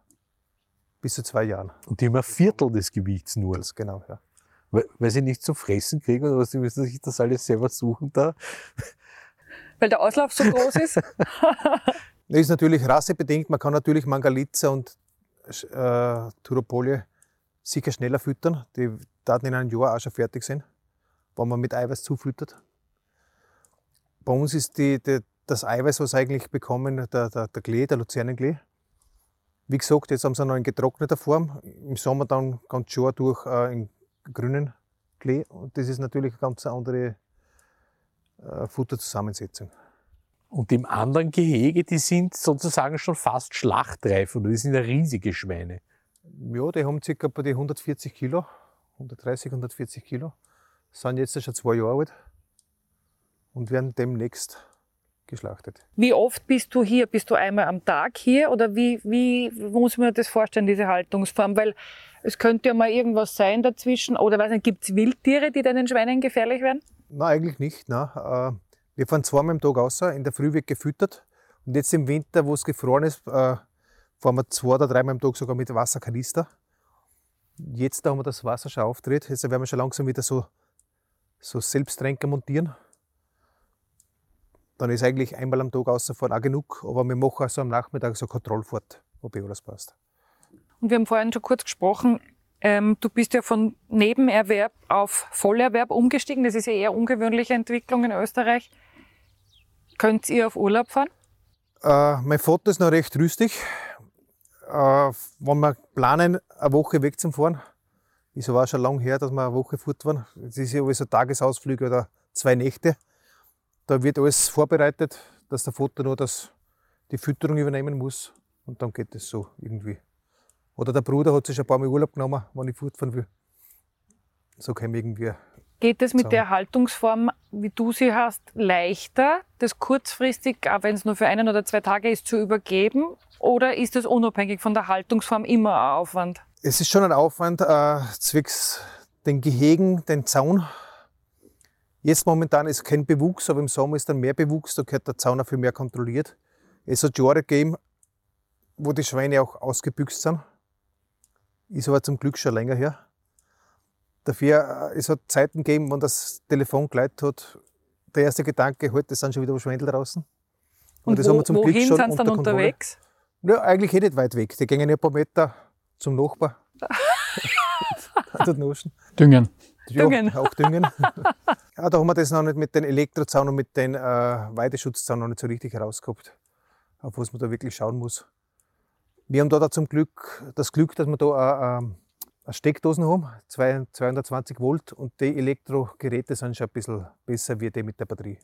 bis zu zwei Jahren. Und die haben ein Viertel des Gewichts nur. Das genau, ja. Weil, weil sie nicht zum Fressen kriegen oder was, die müssen sich das alles selber suchen da. Weil der Auslauf so groß ist? [laughs] Das ist natürlich rassebedingt. Man kann natürlich Mangalitza und äh, Turopolie sicher schneller füttern. Die daten in einem Jahr auch schon fertig sind, wenn man mit Eiweiß zufüttert. Bei uns ist die, die, das Eiweiß, was eigentlich bekommen, der, der, der Klee, der Luzernenklee. Wie gesagt, jetzt haben sie noch in getrockneter Form. Im Sommer dann ganz schön durch äh, in grünen Klee. Und das ist natürlich eine ganz andere äh, Futterzusammensetzung. Und im anderen Gehege, die sind sozusagen schon fast schlachtreif oder die sind ja riesige Schweine. Ja, die haben ca. bei die 140 Kilo, 130, 140 Kilo. Sind jetzt schon zwei Jahre alt und werden demnächst geschlachtet. Wie oft bist du hier? Bist du einmal am Tag hier oder wie, wie muss man das vorstellen, diese Haltungsform? Weil es könnte ja mal irgendwas sein dazwischen oder weiß nicht, gibt es Wildtiere, die deinen Schweinen gefährlich werden? Nein, eigentlich nicht. Nein. Wir fahren zweimal am Tag raus, in der Früh wird gefüttert und jetzt im Winter, wo es gefroren ist, äh, fahren wir zwei oder dreimal am Tag sogar mit Wasserkanister. Jetzt, da haben wir das Wasser schon aufgedreht, jetzt werden wir schon langsam wieder so, so Selbsttränker montieren. Dann ist eigentlich einmal am Tag rausfahren auch genug, aber wir machen also am Nachmittag so Kontrollfahrt, ob eh alles passt. Und wir haben vorhin schon kurz gesprochen, ähm, du bist ja von Nebenerwerb auf Vollerwerb umgestiegen. Das ist ja eher ungewöhnliche Entwicklung in Österreich. Könnt ihr auf Urlaub fahren? Äh, mein Vater ist noch recht rüstig. Äh, wenn wir planen, eine Woche weg zum Fahren, ist aber auch schon lange her, dass wir eine Woche fort waren. Das ist ja alles so Tagesausflüge oder zwei Nächte. Da wird alles vorbereitet, dass der Vater nur das, die Fütterung übernehmen muss. Und dann geht es so irgendwie. Oder der Bruder hat sich ein paar Mal Urlaub genommen, wenn ich fortfahren will. So ich irgendwie. Geht es mit So. der Haltungsform, wie du sie hast, leichter, das kurzfristig, auch wenn es nur für einen oder zwei Tage ist, zu übergeben? Oder ist es unabhängig von der Haltungsform immer ein Aufwand? Es ist schon ein Aufwand, äh, zwecks den Gehegen, den Zaun. Jetzt momentan ist kein Bewuchs, aber im Sommer ist dann mehr Bewuchs, da gehört der Zaun auch viel mehr kontrolliert. Es hat Jahre gegeben, wo die Schweine auch ausgebüxt sind. Ist aber zum Glück schon länger her. Dafür, äh, es hat Zeiten gegeben, wenn das Telefon geleitet hat, der erste Gedanke, heute sind schon wieder Schwendel draußen. Und das wo, haben wir zum Glück wohin schon sind sie dann unter Kontrolle. unterwegs? Ja, eigentlich eh nicht weit weg. Die gehen ja ein paar Meter zum Nachbar. [laughs] Düngen. Ja, Düngen. auch düngen. ja, [laughs] da haben wir das noch nicht mit den Elektrozaun und mit den äh, Weideschutzzaun noch nicht so richtig herausgehabt, auf was man da wirklich schauen muss. Wir haben da, da zum Glück das Glück, dass wir da äh, ähm, eine Steckdosen haben, zwei- 220 Volt und die Elektrogeräte sind schon ein bisschen besser wie die mit der Batterie.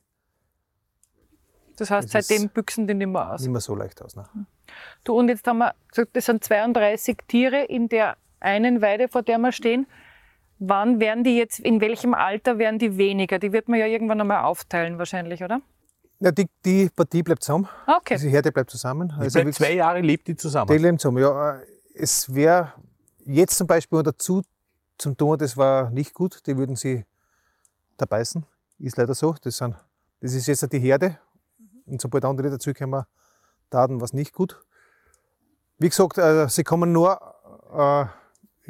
Das heißt, Das seitdem büchsen die nicht mehr aus. Nicht mehr so leicht aus. Ne? Du, und jetzt haben wir gesagt, das sind 32 Tiere in der einen Weide, vor der wir stehen. Wann werden die jetzt, in welchem Alter werden die weniger? Die wird man ja irgendwann einmal aufteilen wahrscheinlich, oder? Ja, die, die Partie bleibt zusammen, Ah, Okay. diese Herde bleibt zusammen. Also Also Seit wirklich- zwei Jahren lebt die zusammen. Die leben zusammen. Ja, es wäre jetzt zum Beispiel dazu zum tun, das war nicht gut. Die würden sie da beißen. Ist leider so. Das, sind, das ist jetzt die Herde. Und sobald andere dazu kommen, taten was nicht gut. Wie gesagt, äh, sie kommen nur äh,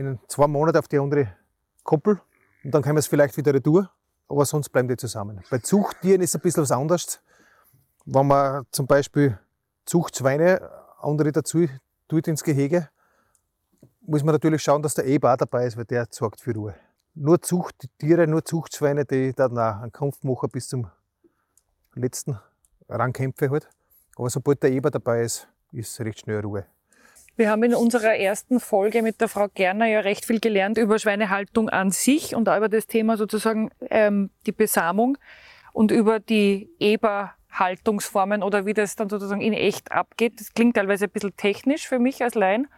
in zwei Monaten auf die andere Koppel und dann können wir es vielleicht wieder retour. Aber sonst bleiben die zusammen. Bei Zuchttieren ist es ein bisschen was anderes. Wenn man zum Beispiel Zuchtschweine andere dazu tut ins Gehege, muss man natürlich schauen, dass der Eber auch dabei ist, weil der sorgt für Ruhe. Nur Zuchttiere, nur Zuchtschweine, die dann auch einen Kampf machen bis zum letzten Rangkämpfe halt. Aber sobald der Eber dabei ist, ist recht schnell Ruhe. Wir haben in unserer ersten Folge mit der Frau Gerner ja recht viel gelernt über Schweinehaltung an sich und auch über das Thema sozusagen ähm, die Besamung und über die Eberhaltungsformen oder wie das dann sozusagen in echt abgeht. Das klingt teilweise ein bisschen technisch für mich als Laien.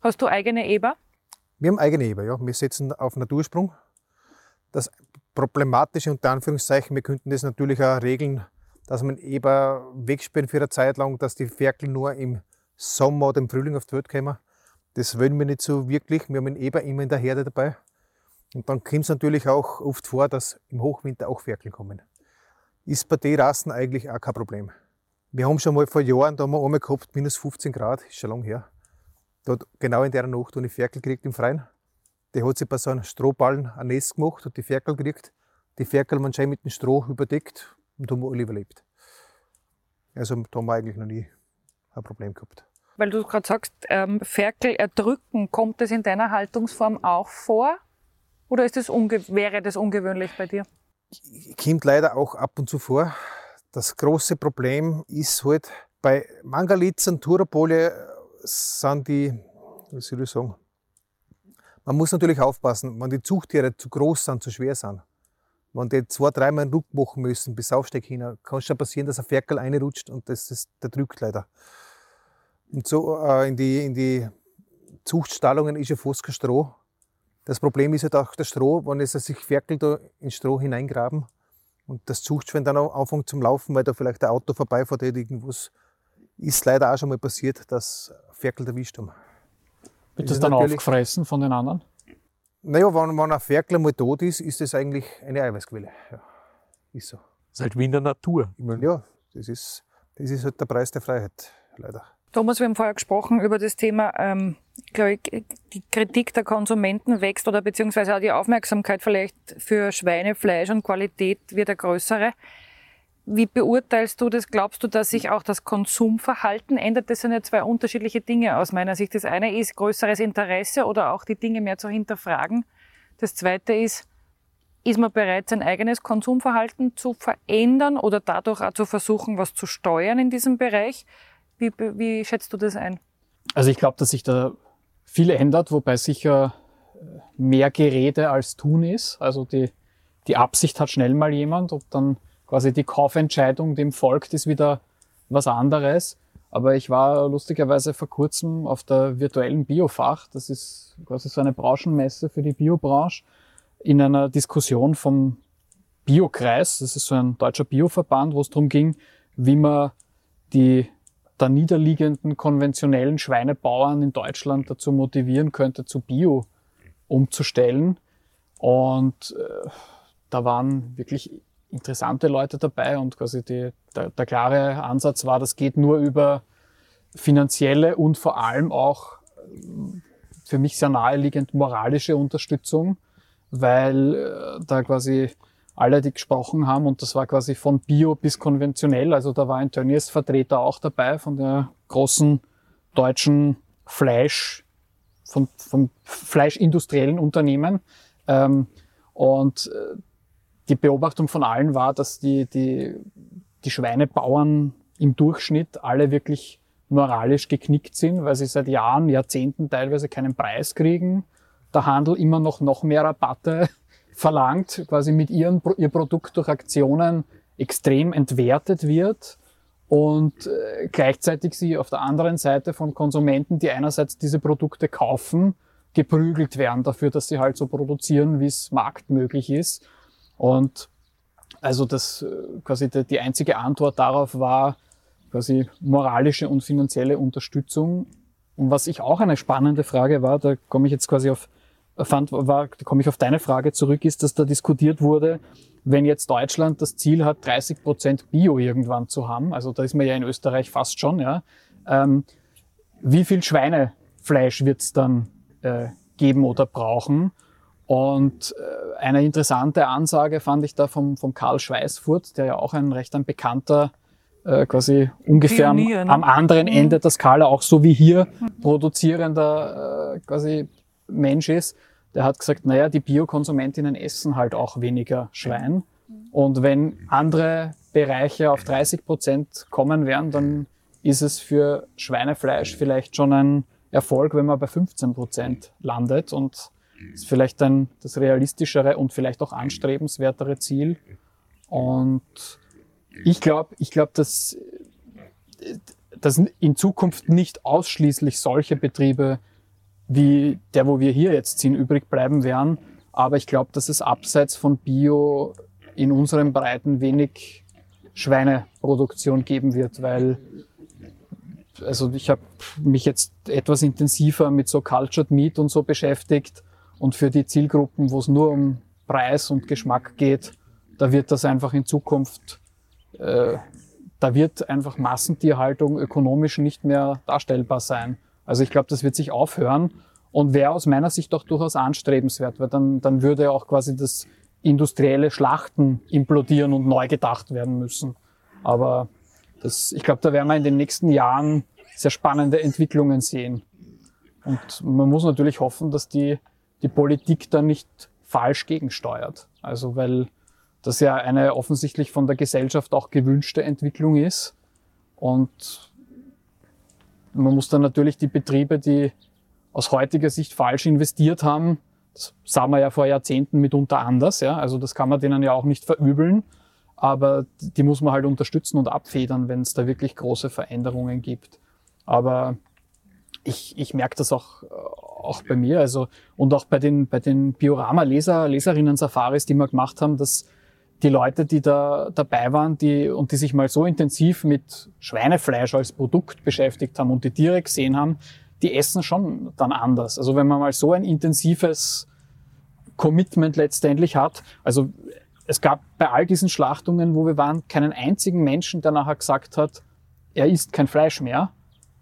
Hast du eigene Eber? Wir haben eigene Eber, ja. Wir setzen auf Natursprung. Das Problematische unter Anführungszeichen, wir könnten das natürlich auch regeln, dass man Eber wegsperren für eine Zeit lang, dass die Ferkel nur im Sommer oder im Frühling auf die Welt kommen. Das wollen wir nicht so wirklich. Wir haben einen Eber immer in der Herde dabei. Und dann kommt es natürlich auch oft vor, dass im Hochwinter auch Ferkel kommen. Ist bei den Rassen eigentlich auch kein Problem. Wir haben schon mal vor Jahren, da haben wir einmal gehabt, minus 15 Grad, ist schon lange her. Da hat genau in der Nacht eine Ferkel gekriegt im Freien. Die hat sich bei so einem Strohballen ein Nest gemacht und die Ferkel gekriegt. Die Ferkel waren schön mit dem Stroh überdeckt und haben alle überlebt. Also da haben wir eigentlich noch nie ein Problem gehabt. Weil du gerade sagst, ähm, Ferkel erdrücken, kommt das in deiner Haltungsform auch vor? Oder ist das wäre das ungewöhnlich bei dir? Kommt leider auch ab und zu vor. Das große Problem ist halt, bei Mangalitzen, Turapole sind die, wie soll ich sagen, man muss natürlich aufpassen, wenn die Zuchttiere zu groß sind, zu schwer sind. Wenn die zwei, dreimal einen Ruck machen müssen bis Aufsteig hin, kann es schon passieren, dass ein Ferkel reinrutscht und das, das, der drückt leider. Und so äh, in, die, in die Zuchtstallungen ist ja fast kein Stroh. Das Problem ist halt auch das Stroh, wenn es sich Ferkel da ins Stroh hineingraben und das Zuchtschwein dann auch anfängt zum Laufen, weil da vielleicht ein Auto vorbeifährt irgendwas, ist leider auch schon mal passiert, dass Ferkel erwischt haben. Wird Das das dann aufgefressen von den anderen? Naja, wenn, wenn ein Ferkel mal tot ist, ist das eigentlich eine Eiweißquelle. Ja, ist so. Das ist halt wie in der Natur. Ich meine, Ja, das ist, das ist halt der Preis der Freiheit, leider. Thomas, wir haben vorher gesprochen über das Thema, ähm, glaube ich, die Kritik der Konsumenten wächst oder beziehungsweise auch die Aufmerksamkeit vielleicht für Schweinefleisch und Qualität wird eine größere. Wie beurteilst du das? Glaubst du, dass sich auch das Konsumverhalten ändert? Das sind ja zwei unterschiedliche Dinge aus meiner Sicht. Das eine ist größeres Interesse oder auch die Dinge mehr zu hinterfragen. Das zweite ist, ist man bereit, sein eigenes Konsumverhalten zu verändern oder dadurch auch zu versuchen, was zu steuern in diesem Bereich? Wie, wie schätzt du das ein? Also ich glaube, dass sich da viel ändert, wobei sicher äh, mehr Gerede als Tun ist. Also die, die Absicht hat schnell mal jemand, ob dann quasi die Kaufentscheidung dem folgt, ist wieder was anderes. Aber ich war lustigerweise vor kurzem auf der virtuellen Biofach, das ist quasi so eine Branchenmesse für die Biobranche, in einer Diskussion vom Biokreis, das ist so ein deutscher Bioverband, wo es darum ging, wie man die da niederliegenden konventionellen Schweinebauern in Deutschland dazu motivieren könnte, zu Bio umzustellen. Und äh, da waren wirklich interessante Leute dabei und quasi die, der, der klare Ansatz war, das geht nur über finanzielle und vor allem auch äh, für mich sehr naheliegend moralische Unterstützung, weil äh, da quasi alle, die gesprochen haben, und das war quasi von Bio bis konventionell, also da war ein Tönnies Vertreter auch dabei von der großen deutschen Fleisch, von, vom fleischindustriellen Unternehmen. Ähm, und äh, die Beobachtung von allen war, dass die, die, die Schweinebauern im Durchschnitt alle wirklich moralisch geknickt sind, weil sie seit Jahren, Jahrzehnten teilweise keinen Preis kriegen. Der Handel immer noch noch mehr Rabatte [laughs] verlangt, quasi mit ihren, ihr Produkt durch Aktionen extrem entwertet wird und äh, gleichzeitig sie auf der anderen Seite von Konsumenten, die einerseits diese Produkte kaufen, geprügelt werden dafür, dass sie halt so produzieren, wie es marktmöglich ist und also das äh, quasi die, einzige Antwort darauf war quasi moralische und finanzielle Unterstützung. Und was ich auch eine spannende Frage war, da komme ich jetzt quasi auf fand, war, da komme ich auf deine Frage zurück, ist, dass da diskutiert wurde, wenn jetzt Deutschland das Ziel hat, 30 Prozent Bio irgendwann zu haben, also da ist man ja in Österreich fast schon, ja, ähm, wie viel Schweinefleisch wird es dann äh, geben oder brauchen? Und äh, eine interessante Ansage fand ich da vom, vom Karl Schweißfurt, der ja auch ein recht ein bekannter, äh, quasi ungefähr Pionier, ne? am, anderen mhm. Ende der Skala, auch so wie hier, produzierender äh, quasi Mensch ist. Der hat gesagt, naja, die Biokonsumentinnen essen halt auch weniger Schwein. Und wenn andere Bereiche auf 30 Prozent kommen werden, dann ist es für Schweinefleisch vielleicht schon ein Erfolg, wenn man bei 15 Prozent landet. Und ist vielleicht dann das realistischere und vielleicht auch anstrebenswertere Ziel. Und ich glaube, ich glaube, dass, dass in Zukunft nicht ausschließlich solche Betriebe wie der, wo wir hier jetzt sind, übrig bleiben werden. Aber ich glaube, dass es abseits von Bio in unseren Breiten wenig Schweineproduktion geben wird, weil also ich habe mich jetzt etwas intensiver mit so Cultured Meat und so beschäftigt und für die Zielgruppen, wo es nur um Preis und Geschmack geht, da wird das einfach in Zukunft, äh, da wird einfach Massentierhaltung ökonomisch nicht mehr darstellbar sein. Also ich glaube, das wird sich aufhören und wäre aus meiner Sicht auch durchaus anstrebenswert, weil dann, dann würde auch quasi das industrielle Schlachten implodieren und neu gedacht werden müssen. Aber das, ich glaube, da werden wir in den nächsten Jahren sehr spannende Entwicklungen sehen. Und man muss natürlich hoffen, dass die die Politik da nicht falsch gegensteuert. Also weil das ja eine offensichtlich von der Gesellschaft auch gewünschte Entwicklung ist. Und man muss dann natürlich die Betriebe, die aus heutiger Sicht falsch investiert haben, das sah man ja vor Jahrzehnten mitunter anders, ja. Also das kann man denen ja auch nicht verübeln. Aber die muss man halt unterstützen und abfedern, wenn es da wirklich große Veränderungen gibt. Aber ich, ich merke das auch, auch bei mir, also und auch bei den, bei den Biorama-Leser, Leserinnen-Safaris, die wir gemacht haben, dass die Leute, die da dabei waren, die und die sich mal so intensiv mit Schweinefleisch als Produkt beschäftigt haben und die Tiere gesehen haben, die essen schon dann anders. Also wenn man mal so ein intensives Commitment letztendlich hat, also es gab bei all diesen Schlachtungen, wo wir waren, keinen einzigen Menschen, der nachher gesagt hat, er isst kein Fleisch mehr,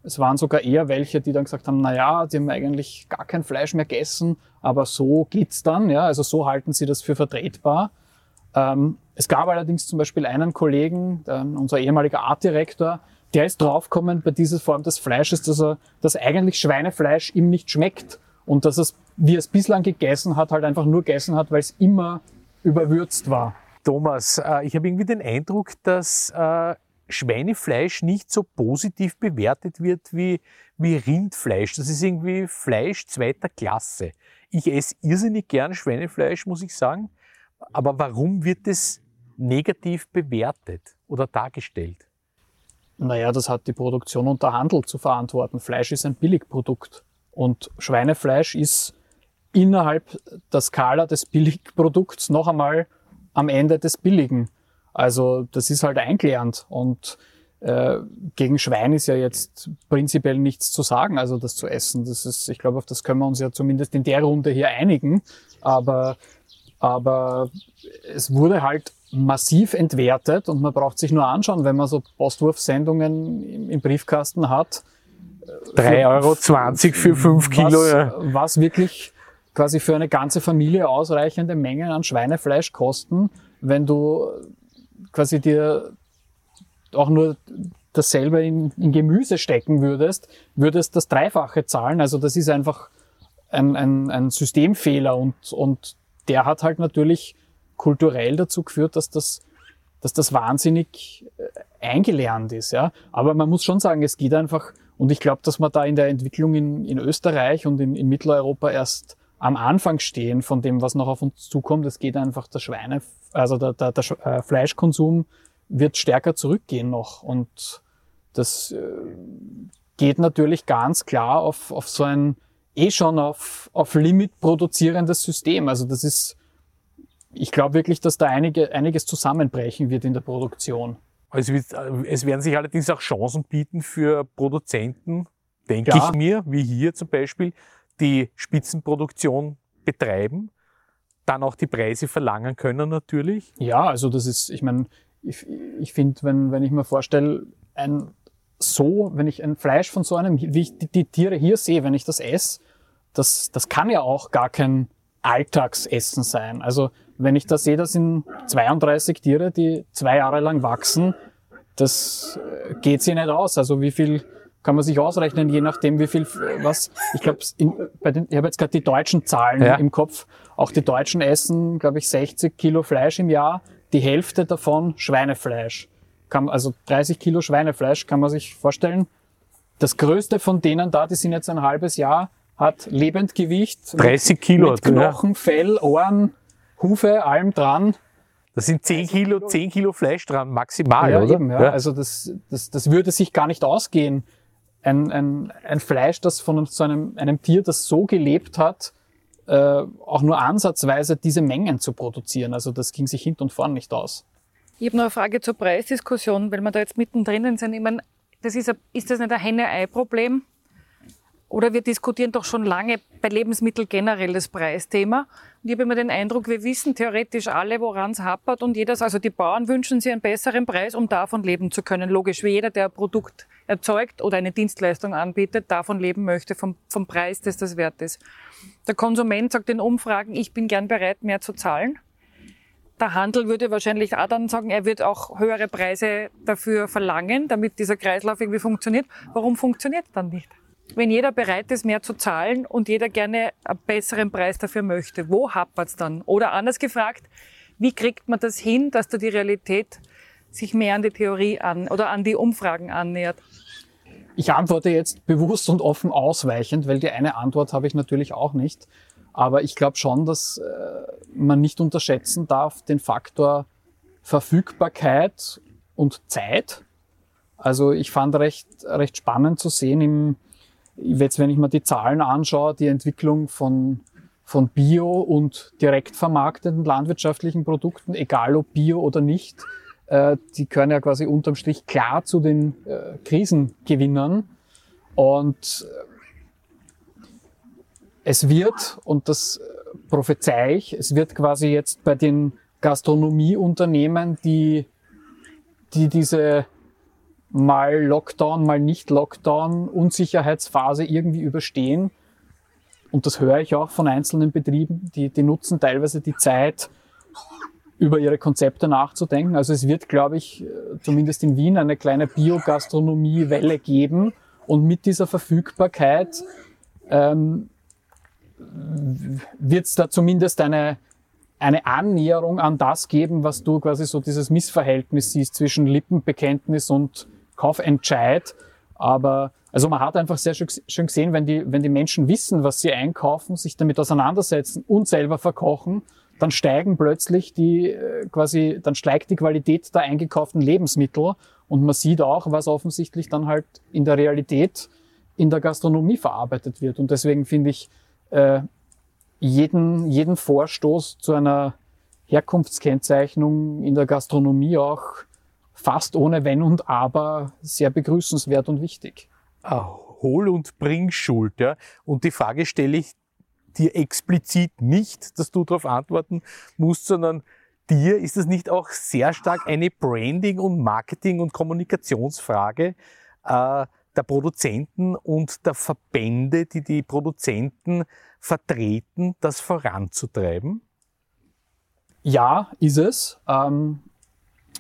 es waren sogar eher welche, die dann gesagt haben, na ja, die haben eigentlich gar kein Fleisch mehr gegessen, aber so geht's dann, ja, also so halten sie das für vertretbar. Ähm, es gab allerdings zum Beispiel einen Kollegen, der, unser ehemaliger Artdirektor, der ist draufgekommen bei dieser Form des Fleisches, dass er, dass eigentlich Schweinefleisch ihm nicht schmeckt und dass es, wie er es bislang gegessen hat, halt einfach nur gegessen hat, weil es immer überwürzt war. Thomas, äh, ich habe irgendwie den Eindruck, dass äh, Schweinefleisch nicht so positiv bewertet wird wie, wie Rindfleisch. Das ist irgendwie Fleisch zweiter Klasse. Ich esse irrsinnig gern Schweinefleisch, muss ich sagen. Aber warum wird es negativ bewertet oder dargestellt? Naja, das hat die Produktion und der Handel zu verantworten. Fleisch ist ein Billigprodukt und Schweinefleisch ist innerhalb der Skala des Billigprodukts noch einmal am Ende des Billigen. Also das ist halt einklärend und äh, gegen Schwein ist ja jetzt prinzipiell nichts zu sagen, also das zu essen. Das ist, ich glaube, auf das können wir uns ja zumindest in der Runde hier einigen. Aber, aber es wurde halt massiv entwertet und man braucht sich nur anschauen, wenn man so Postwurfsendungen im, im Briefkasten hat. 3,20 Euro für 5 Kilo. Was, ja. was wirklich quasi für eine ganze Familie ausreichende Mengen an Schweinefleisch kosten, wenn du quasi dir auch nur dasselbe in, in Gemüse stecken würdest, würdest das Dreifache zahlen. Also das ist einfach ein, ein, ein Systemfehler und, und der hat halt natürlich kulturell dazu geführt, dass das, dass das wahnsinnig äh, eingelernt ist. Ja? Aber man muss schon sagen, es geht einfach, und ich glaube, dass wir da in der Entwicklung in, in Österreich und in, in Mitteleuropa erst am Anfang stehen von dem, was noch auf uns zukommt. Es geht einfach der Schweine, also der, der, der äh, Fleischkonsum wird stärker zurückgehen noch. Und das äh, geht natürlich ganz klar auf, auf so ein eh schon auf, auf Limit produzierendes System. Also das ist, ich glaube wirklich, dass da einige, einiges zusammenbrechen wird in der Produktion. Also es, wird, es werden sich allerdings auch Chancen bieten für Produzenten, denke Ja. ich mir, wie hier zum Beispiel, die Spitzenproduktion betreiben, dann auch die Preise verlangen können natürlich. Ja, also das ist, ich meine, ich, ich finde, wenn, wenn ich mir vorstelle, ein so, wenn ich ein Fleisch von so einem, wie ich die, die Tiere hier sehe, wenn ich das esse, das, das kann ja auch gar kein Alltagsessen sein. Also wenn ich da sehe, das sind 32 Tiere, die zwei Jahre lang wachsen, das äh, geht sich nicht aus. Also wie viel kann man sich ausrechnen, je nachdem wie viel, was, ich glaube, ich habe jetzt gerade die deutschen Zahlen Ja. im Kopf. Auch die Deutschen essen, glaube ich, 60 Kilo Fleisch im Jahr, die Hälfte davon Schweinefleisch. Kann, also 30 Kilo Schweinefleisch kann man sich vorstellen. Das größte von denen da, die sind jetzt ein halbes Jahr, hat Lebendgewicht. 30 Kilo. Mit ja. Knochen, Fell, Ohren, Hufe, allem dran. Das sind 10 Kilo, 10 Kilo Fleisch dran, maximal, ja, oder? eben, ja. Also das, das, das würde sich gar nicht ausgehen. Ein, ein, ein Fleisch, das von so einem, einem Tier, das so gelebt hat, äh, auch nur ansatzweise diese Mengen zu produzieren. Also das ging sich hinten und vorn nicht aus. Ich habe noch eine Frage zur Preisdiskussion, weil wir da jetzt mittendrin sind. Ich meine, das ist, ein, ist das nicht ein Henne-Ei-Problem? Oder wir diskutieren doch schon lange bei Lebensmitteln generell das Preisthema. Und ich habe immer den Eindruck, wir wissen theoretisch alle, woran es hapert und jeder, also die Bauern wünschen sich einen besseren Preis, um davon leben zu können. Logisch, wie jeder, der ein Produkt erzeugt oder eine Dienstleistung anbietet, davon leben möchte, vom, vom Preis, das das wert ist. Der Konsument sagt in Umfragen, ich bin gern bereit, mehr zu zahlen. Der Handel würde wahrscheinlich auch dann sagen, er wird auch höhere Preise dafür verlangen, damit dieser Kreislauf irgendwie funktioniert. Warum funktioniert es dann nicht? Wenn jeder bereit ist, mehr zu zahlen und jeder gerne einen besseren Preis dafür möchte, wo hapert es dann? Oder anders gefragt, wie kriegt man das hin, dass da die Realität sich mehr an die Theorie an oder an die Umfragen annähert? Ich antworte jetzt bewusst und offen ausweichend, weil die eine Antwort habe ich natürlich auch nicht. Aber ich glaube schon, dass äh, man nicht unterschätzen darf den Faktor Verfügbarkeit und Zeit. Also ich fand recht, recht spannend zu sehen im, jetzt wenn ich mir die Zahlen anschaue, die Entwicklung von, von Bio und direkt vermarkteten landwirtschaftlichen Produkten, egal ob Bio oder nicht, äh, die gehören ja quasi unterm Strich klar zu den äh, Krisengewinnern. Und äh, es wird, und das äh, prophezei ich, es wird quasi jetzt bei den Gastronomieunternehmen, die, die diese mal Lockdown, mal nicht Lockdown, Unsicherheitsphase irgendwie überstehen. Und das höre ich auch von einzelnen Betrieben, die, die nutzen teilweise die Zeit, über ihre Konzepte nachzudenken. Also es wird, glaube ich, äh, zumindest in Wien eine kleine Biogastronomie-Welle geben. Und mit dieser Verfügbarkeit ähm, wird es da zumindest eine, eine Annäherung an das geben, was du quasi so dieses Missverhältnis siehst zwischen Lippenbekenntnis und Kaufentscheid. Aber also man hat einfach sehr schön gesehen, wenn die, wenn die Menschen wissen, was sie einkaufen, sich damit auseinandersetzen und selber verkochen, dann steigen plötzlich die äh, quasi, dann steigt die Qualität der eingekauften Lebensmittel und man sieht auch, was offensichtlich dann halt in der Realität in der Gastronomie verarbeitet wird. Und deswegen finde ich äh, jeden, jeden Vorstoß zu einer Herkunftskennzeichnung in der Gastronomie auch fast ohne Wenn und Aber sehr begrüßenswert und wichtig. Hol- und Bringschuld. Ja? Und die Frage stelle ich dir explizit nicht, dass du darauf antworten musst, sondern dir ist es nicht auch sehr stark eine Branding- und Marketing- und Kommunikationsfrage äh, der Produzenten und der Verbände, die die Produzenten vertreten, das voranzutreiben? Ja, ist es. Ähm,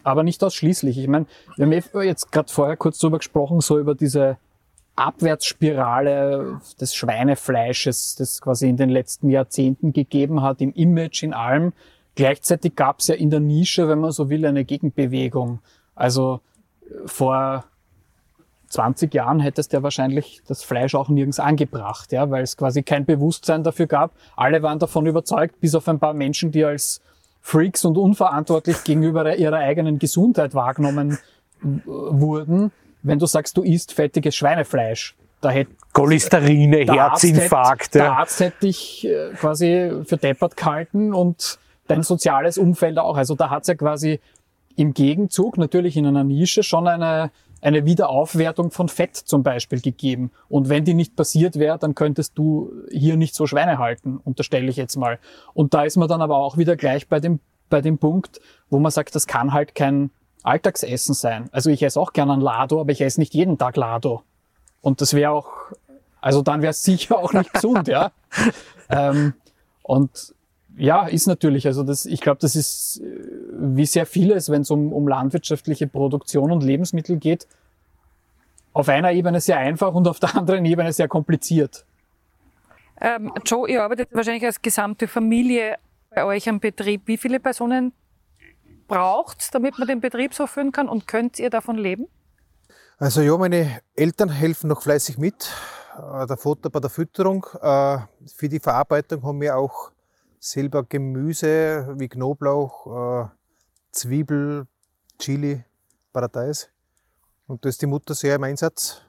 aber nicht ausschließlich. Ich meine, wir haben jetzt gerade vorher kurz drüber gesprochen, so über diese Abwärtsspirale des Schweinefleisches, das quasi in den letzten Jahrzehnten gegeben hat, im Image, in allem. Gleichzeitig gab es ja in der Nische, wenn man so will, eine Gegenbewegung. Also äh, vor 20 Jahren hättest du ja wahrscheinlich das Fleisch auch nirgends angebracht, ja, weil es quasi kein Bewusstsein dafür gab. Alle waren davon überzeugt, bis auf ein paar Menschen, die als Freaks und unverantwortlich gegenüber ihrer eigenen Gesundheit wahrgenommen äh, wurden. Wenn du sagst, du isst fettiges Schweinefleisch, da hätte Cholesterine, Herzinfarkt. Der Arzt hätte dich äh, quasi für deppert gehalten und dein soziales Umfeld auch. Also da hat es ja quasi im Gegenzug natürlich in einer Nische schon eine, eine Wiederaufwertung von Fett zum Beispiel gegeben. Und wenn die nicht passiert wäre, dann könntest du hier nicht so Schweine halten, unterstelle ich jetzt mal. Und da ist man dann aber auch wieder gleich bei dem, bei dem Punkt, wo man sagt, das kann halt kein Alltagsessen sein. Also ich esse auch gerne ein Lado, aber ich esse nicht jeden Tag Lado. Und das wäre auch, also dann wäre es sicher auch nicht gesund, ja. [laughs] Ähm, und ja, ist natürlich. Also das, ich glaube, das ist wie sehr vieles, wenn es um, um landwirtschaftliche Produktion und Lebensmittel geht, auf einer Ebene sehr einfach und auf der anderen Ebene sehr kompliziert. Ähm, Joe, ihr arbeitet wahrscheinlich als gesamte Familie bei euch am Betrieb. Wie viele Personen braucht damit man den Betrieb so führen kann und könnt ihr davon leben? Also ja, meine Eltern helfen noch fleißig mit. Äh, der Vater bei der Fütterung. Äh, für die Verarbeitung haben wir auch selber Gemüse wie Knoblauch, äh, Zwiebel, Chili, Paradeis. Und da ist die Mutter sehr im Einsatz.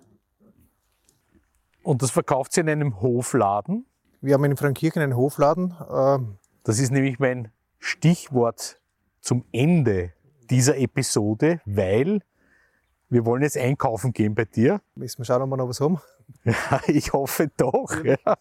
Und das verkauft sie in einem Hofladen? Wir haben in Frankirchen einen Hofladen. Das ist nämlich mein Stichwort zum Ende dieser Episode, weil wir wollen jetzt einkaufen gehen bei dir. Müssen wir schauen, ob wir noch was haben. [laughs] Ja, ich hoffe doch. Ja.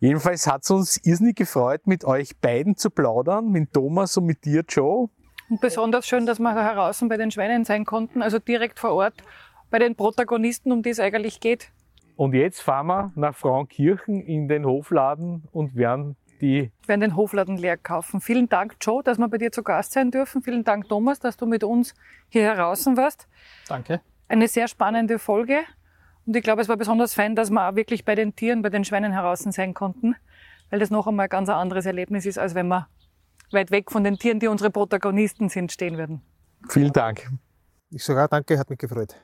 Jedenfalls hat es uns irrsinnig gefreut, mit euch beiden zu plaudern, mit Thomas und mit dir, Joe. Und besonders schön, dass wir heraus bei den Schweinen sein konnten, also direkt vor Ort bei den Protagonisten, um die es eigentlich geht. Und jetzt fahren wir nach Frauenkirchen in den Hofladen und werden die werden den Hofladen leer kaufen. Vielen Dank, Joe, dass wir bei dir zu Gast sein dürfen. Vielen Dank, Thomas, dass du mit uns hier heraus warst. Danke. Eine sehr spannende Folge. Und ich glaube, es war besonders fein, dass wir auch wirklich bei den Tieren, bei den Schweinen heraus sein konnten, weil das noch einmal ein ganz anderes Erlebnis ist, als wenn wir weit weg von den Tieren, die unsere Protagonisten sind, stehen würden. Vielen Dank. Ich sage auch danke, hat mich gefreut.